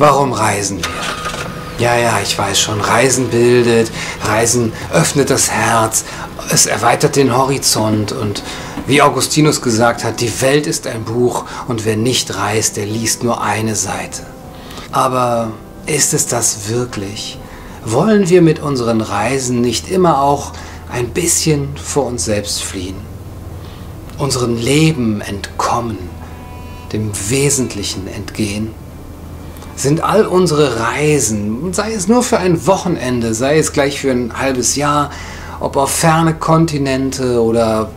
Warum reisen wir? Ja, ja, ich weiß schon, Reisen bildet, Reisen öffnet das Herz, es erweitert den Horizont und wie Augustinus gesagt hat, die Welt ist ein Buch und wer nicht reist, der liest nur eine Seite. Aber ist es das wirklich? Wollen wir mit unseren Reisen nicht immer auch ein bisschen vor uns selbst fliehen? Unseren Leben entkommen, dem Wesentlichen entgehen? Sind all unsere Reisen, sei es nur für ein Wochenende, sei es gleich für ein halbes Jahr, ob auf ferne Kontinente oder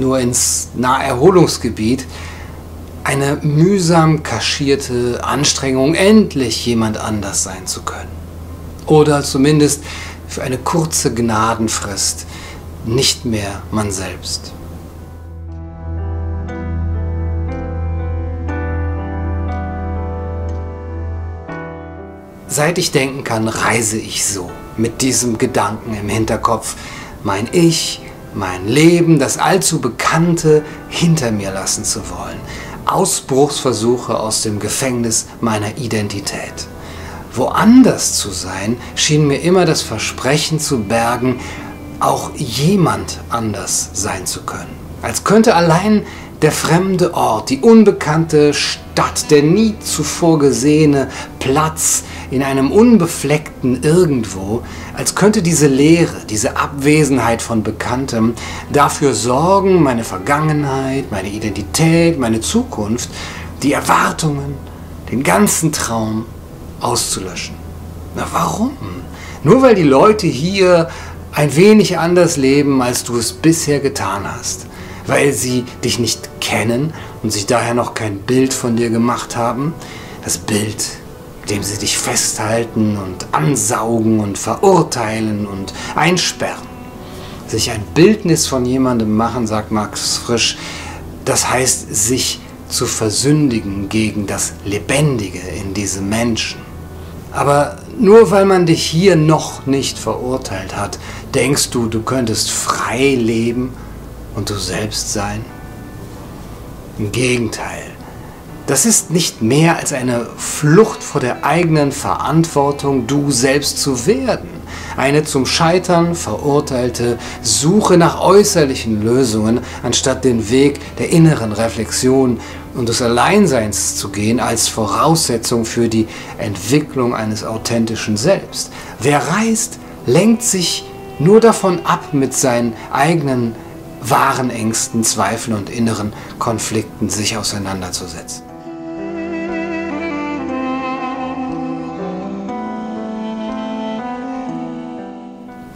nur ins Naherholungsgebiet, eine mühsam kaschierte Anstrengung, endlich jemand anders sein zu können. Oder zumindest für eine kurze Gnadenfrist nicht mehr man selbst. Seit ich denken kann, reise ich so, mit diesem Gedanken im Hinterkopf, mein Ich, mein Leben, das allzu Bekannte hinter mir lassen zu wollen, Ausbruchsversuche aus dem Gefängnis meiner Identität. Woanders zu sein, schien mir immer das Versprechen zu bergen, auch jemand anders sein zu können. Als könnte allein der fremde Ort, die unbekannte Stadt, der nie zuvor gesehene Platz in einem unbefleckten Irgendwo, als könnte diese Leere, diese Abwesenheit von Bekanntem dafür sorgen, meine Vergangenheit, meine Identität, meine Zukunft, die Erwartungen, den ganzen Traum auszulöschen. Na warum? Nur weil die Leute hier ein wenig anders leben, als du es bisher getan hast weil sie dich nicht kennen und sich daher noch kein Bild von dir gemacht haben. Das Bild, dem sie dich festhalten und ansaugen und verurteilen und einsperren. Sich ein Bildnis von jemandem machen, sagt Max Frisch, das heißt sich zu versündigen gegen das Lebendige in diesem Menschen. Aber nur weil man dich hier noch nicht verurteilt hat, denkst du, du könntest frei leben und du selbst sein? Im Gegenteil, das ist nicht mehr als eine Flucht vor der eigenen Verantwortung, du selbst zu werden. Eine zum Scheitern verurteilte Suche nach äußerlichen Lösungen, anstatt den Weg der inneren Reflexion und des Alleinseins zu gehen als Voraussetzung für die Entwicklung eines authentischen Selbst. Wer reist, lenkt sich nur davon ab, mit seinen eigenen wahren Ängsten, Zweifeln und inneren Konflikten sich auseinanderzusetzen.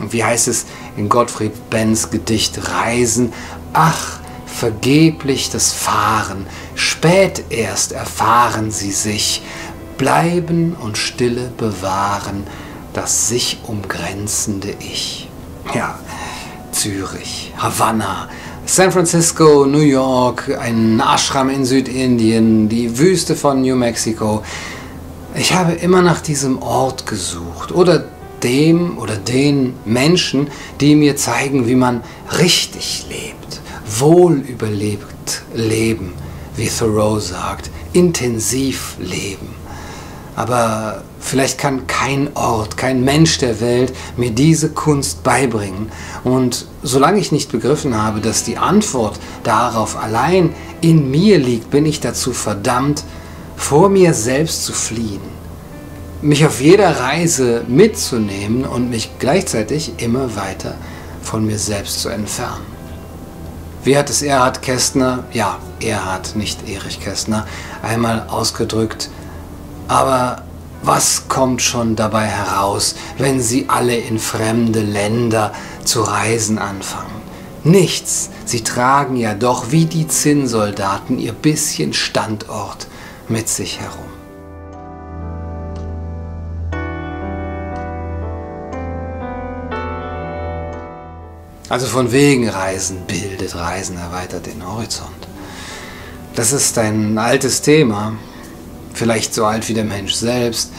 Und wie heißt es in Gottfried Benns Gedicht Reisen? Ach, vergeblich das Fahren, spät erst erfahren sie sich, bleiben und Stille bewahren, das sich umgrenzende Ich. Ja, Zürich, Havanna, San Francisco, New York, ein Ashram in Südindien, die Wüste von New Mexico. Ich habe immer nach diesem Ort gesucht oder dem oder den Menschen, die mir zeigen, wie man richtig lebt, wohl überlebt leben, wie Thoreau sagt, intensiv leben. Aber vielleicht kann kein Ort, kein Mensch der Welt mir diese Kunst beibringen. Und solange ich nicht begriffen habe, dass die Antwort darauf allein in mir liegt, bin ich dazu verdammt, vor mir selbst zu fliehen, mich auf jeder Reise mitzunehmen und mich gleichzeitig immer weiter von mir selbst zu entfernen. Wie hat es Erhard Kästner, ja, Erhard, nicht Erich Kästner, einmal ausgedrückt, aber was kommt schon dabei heraus, wenn sie alle in fremde Länder zu reisen anfangen? Nichts, sie tragen ja doch wie die Zinnsoldaten ihr bisschen Standort mit sich herum. Also von wegen Reisen bildet, Reisen erweitert den Horizont. Das ist ein altes Thema, vielleicht so alt wie der Mensch selbst.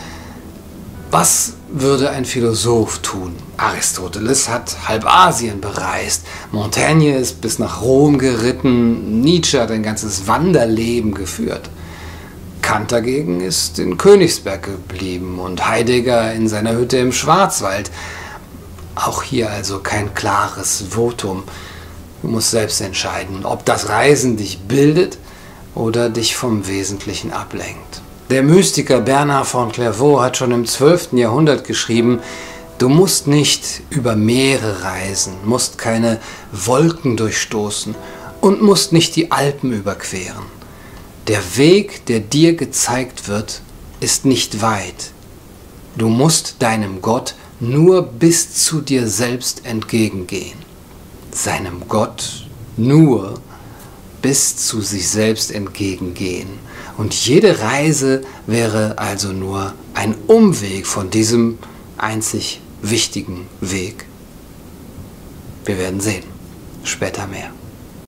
Was würde ein Philosoph tun? Aristoteles hat halb Asien bereist, Montaigne ist bis nach Rom geritten, Nietzsche hat ein ganzes Wanderleben geführt. Kant dagegen ist in Königsberg geblieben und Heidegger in seiner Hütte im Schwarzwald. Auch hier also kein klares Votum. Du musst selbst entscheiden, ob das Reisen dich bildet oder dich vom Wesentlichen ablenkt. Der Mystiker Bernard von Clairvaux hat schon im 12. Jahrhundert geschrieben, du musst nicht über Meere reisen, musst keine Wolken durchstoßen und musst nicht die Alpen überqueren. Der Weg, der dir gezeigt wird, ist nicht weit. Du musst deinem Gott nur bis zu dir selbst entgegengehen. Seinem Gott nur bis zu sich selbst entgegengehen. Und jede Reise wäre also nur ein Umweg von diesem einzig wichtigen Weg. Wir werden sehen. Später mehr.